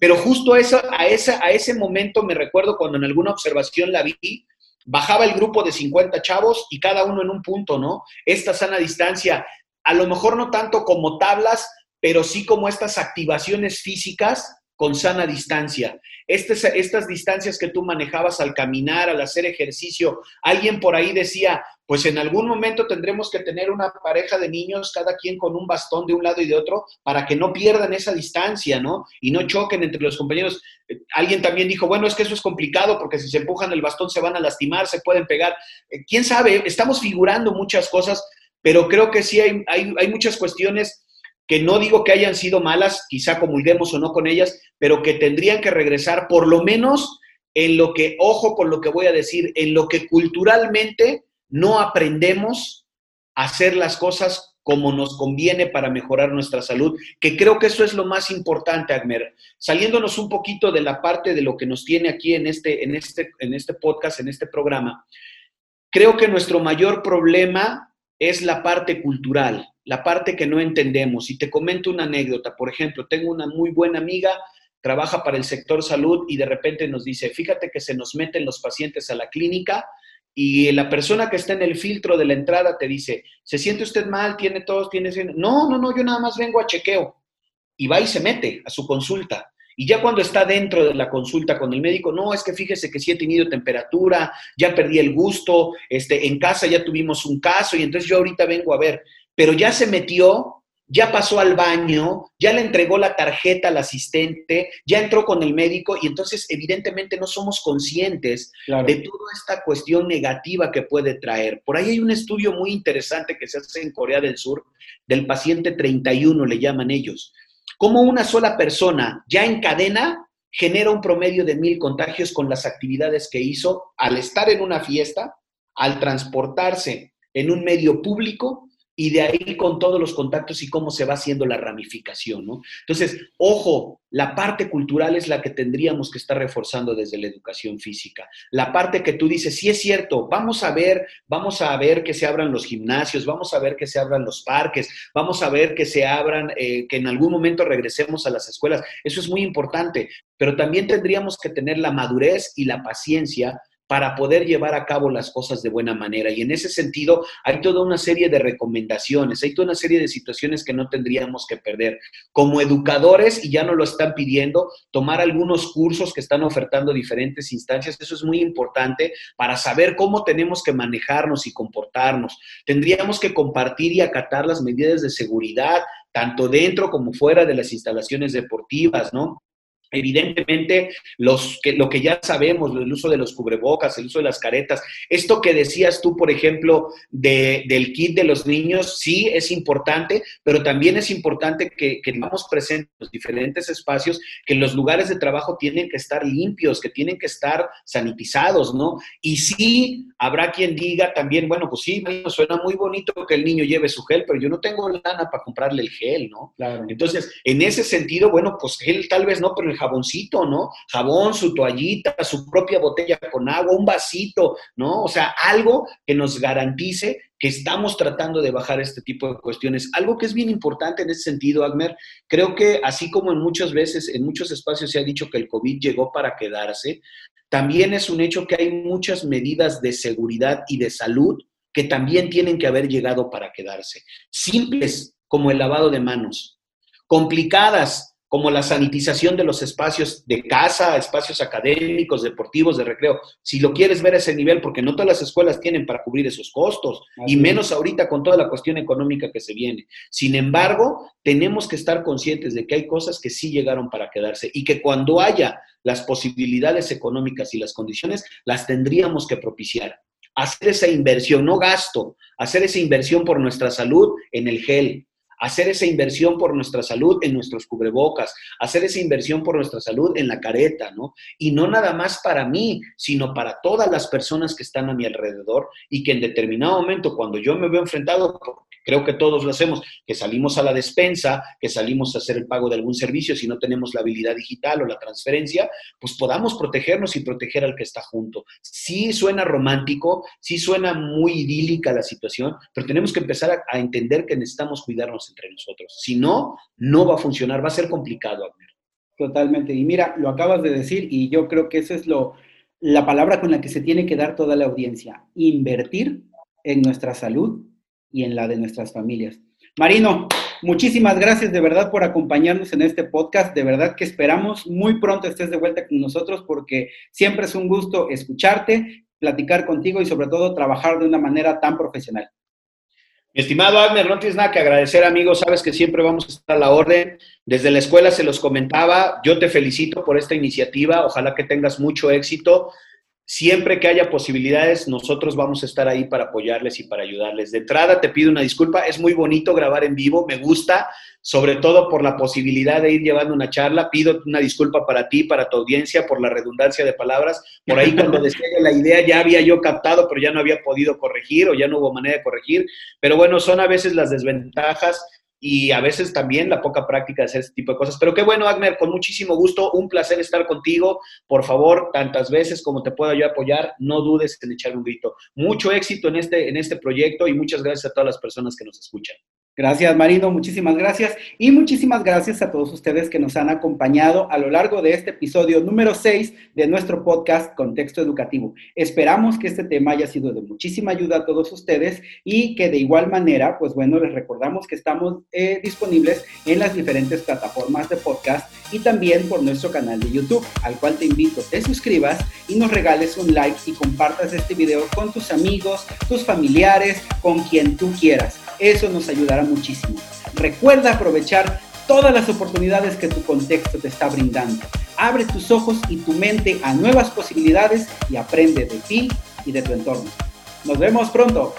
Pero justo eso, a, esa, a ese momento me recuerdo cuando en alguna observación la vi, bajaba el grupo de 50 chavos y cada uno en un punto, ¿no? Esta sana distancia, a lo mejor no tanto como tablas, pero sí como estas activaciones físicas con sana distancia. Estas, estas distancias que tú manejabas al caminar, al hacer ejercicio, alguien por ahí decía, pues en algún momento tendremos que tener una pareja de niños, cada quien con un bastón de un lado y de otro, para que no pierdan esa distancia, ¿no? Y no choquen entre los compañeros. Eh, alguien también dijo, bueno, es que eso es complicado porque si se empujan el bastón se van a lastimar, se pueden pegar. Eh, ¿Quién sabe? Estamos figurando muchas cosas, pero creo que sí hay, hay, hay muchas cuestiones que no digo que hayan sido malas, quizá comulguemos o no con ellas, pero que tendrían que regresar por lo menos en lo que, ojo con lo que voy a decir, en lo que culturalmente no aprendemos a hacer las cosas como nos conviene para mejorar nuestra salud, que creo que eso es lo más importante, Agmer. Saliéndonos un poquito de la parte de lo que nos tiene aquí en este, en este, en este podcast, en este programa, creo que nuestro mayor problema es la parte cultural la parte que no entendemos. Y te comento una anécdota. Por ejemplo, tengo una muy buena amiga, trabaja para el sector salud y de repente nos dice, fíjate que se nos meten los pacientes a la clínica y la persona que está en el filtro de la entrada te dice, ¿se siente usted mal? ¿Tiene todos? ¿Tiene...? No, no, no, yo nada más vengo a chequeo. Y va y se mete a su consulta. Y ya cuando está dentro de la consulta con el médico, no, es que fíjese que sí he tenido temperatura, ya perdí el gusto, este, en casa ya tuvimos un caso y entonces yo ahorita vengo a ver pero ya se metió, ya pasó al baño, ya le entregó la tarjeta al asistente, ya entró con el médico y entonces evidentemente no somos conscientes de toda esta cuestión negativa que puede traer. Por ahí hay un estudio muy interesante que se hace en Corea del Sur del paciente 31, le llaman ellos. Cómo una sola persona ya en cadena genera un promedio de mil contagios con las actividades que hizo al estar en una fiesta, al transportarse en un medio público y de ahí con todos los contactos y cómo se va haciendo la ramificación, ¿no? Entonces, ojo, la parte cultural es la que tendríamos que estar reforzando desde la educación física. La parte que tú dices, sí es cierto, vamos a ver, vamos a ver que se abran los gimnasios, vamos a ver que se abran los parques, vamos a ver que se abran, eh, que en algún momento regresemos a las escuelas. Eso es muy importante, pero también tendríamos que tener la madurez y la paciencia para poder llevar a cabo las cosas de buena manera. Y en ese sentido, hay toda una serie de recomendaciones, hay toda una serie de situaciones que no tendríamos que perder. Como educadores, y ya no lo están pidiendo, tomar algunos cursos que están ofertando diferentes instancias, eso es muy importante para saber cómo tenemos que manejarnos y comportarnos. Tendríamos que compartir y acatar las medidas de seguridad, tanto dentro como fuera de las instalaciones deportivas, ¿no? Evidentemente, los que, lo que ya sabemos, el uso de los cubrebocas, el uso de las caretas, esto que decías tú, por ejemplo, de, del kit de los niños, sí es importante, pero también es importante que, que tengamos presentes en los diferentes espacios, que los lugares de trabajo tienen que estar limpios, que tienen que estar sanitizados, ¿no? Y sí, habrá quien diga también, bueno, pues sí, suena muy bonito que el niño lleve su gel, pero yo no tengo lana para comprarle el gel, ¿no? Claro. Entonces, en ese sentido, bueno, pues gel tal vez no, pero el jaboncito, ¿no? Jabón, su toallita, su propia botella con agua, un vasito, ¿no? O sea, algo que nos garantice que estamos tratando de bajar este tipo de cuestiones. Algo que es bien importante en ese sentido, Agmer, creo que así como en muchas veces, en muchos espacios se ha dicho que el COVID llegó para quedarse, también es un hecho que hay muchas medidas de seguridad y de salud que también tienen que haber llegado para quedarse. Simples como el lavado de manos, complicadas como la sanitización de los espacios de casa, espacios académicos, deportivos, de recreo. Si lo quieres ver a ese nivel, porque no todas las escuelas tienen para cubrir esos costos, y menos ahorita con toda la cuestión económica que se viene. Sin embargo, tenemos que estar conscientes de que hay cosas que sí llegaron para quedarse y que cuando haya las posibilidades económicas y las condiciones, las tendríamos que propiciar. Hacer esa inversión, no gasto, hacer esa inversión por nuestra salud en el gel, hacer esa inversión por nuestra salud en nuestros cubrebocas, hacer esa inversión por nuestra salud en la careta, ¿no? Y no nada más para mí, sino para todas las personas que están a mi alrededor y que en determinado momento, cuando yo me veo enfrentado creo que todos lo hacemos, que salimos a la despensa, que salimos a hacer el pago de algún servicio, si no tenemos la habilidad digital o la transferencia, pues podamos protegernos y proteger al que está junto. Sí suena romántico, sí suena muy idílica la situación, pero tenemos que empezar a, entender que necesitamos cuidarnos entre nosotros. Si no, no va a funcionar, va a ser complicado, Abner. Totalmente. Y mira, lo acabas de decir y yo creo que esa es lo, la palabra con la que se tiene que dar toda la audiencia. Invertir en nuestra salud y en la de nuestras familias. Marino, muchísimas gracias de verdad por acompañarnos en este podcast. De verdad que esperamos muy pronto estés de vuelta con nosotros porque siempre es un gusto escucharte, platicar contigo y sobre todo trabajar de una manera tan profesional. Estimado Agner, no tienes nada que agradecer, amigos. Sabes que siempre vamos a estar a la orden. Desde la escuela se los comentaba. Yo te felicito por esta iniciativa. Ojalá que tengas mucho éxito siempre que haya posibilidades, nosotros vamos a estar ahí para apoyarles y para ayudarles. De entrada, te pido una disculpa, es muy bonito grabar en vivo, me gusta, sobre todo por la posibilidad de ir llevando una charla. Pido una disculpa para ti, para tu audiencia, por la redundancia de palabras. Por ahí cuando decía la idea ya había yo captado, pero ya no había podido corregir o ya no hubo manera de corregir. Pero bueno, son a veces las desventajas y a veces también la poca práctica de hacer este tipo de cosas. Pero qué bueno, Agner, con muchísimo gusto, un placer estar contigo. Por favor, tantas veces como te pueda yo apoyar, no dudes en echarme un grito. Mucho éxito en este, en este proyecto y muchas gracias a todas las personas que nos escuchan. Gracias, Marino, muchísimas gracias. Y muchísimas gracias a todos ustedes que nos han acompañado a lo largo de este episodio número 6 de nuestro podcast Contexto Educativo. Esperamos que este tema haya sido de muchísima ayuda a todos ustedes y que de igual manera, pues bueno, les recordamos que estamos eh, disponibles en las diferentes plataformas de podcast y también por nuestro canal de YouTube, al cual te invito te suscribas y nos regales un like y compartas este video con tus amigos, tus familiares, con quien tú quieras. Eso nos ayudará muchísimo. Recuerda aprovechar todas las oportunidades que tu contexto te está brindando. Abre tus ojos y tu mente a nuevas posibilidades y aprende de ti y de tu entorno. Nos vemos pronto.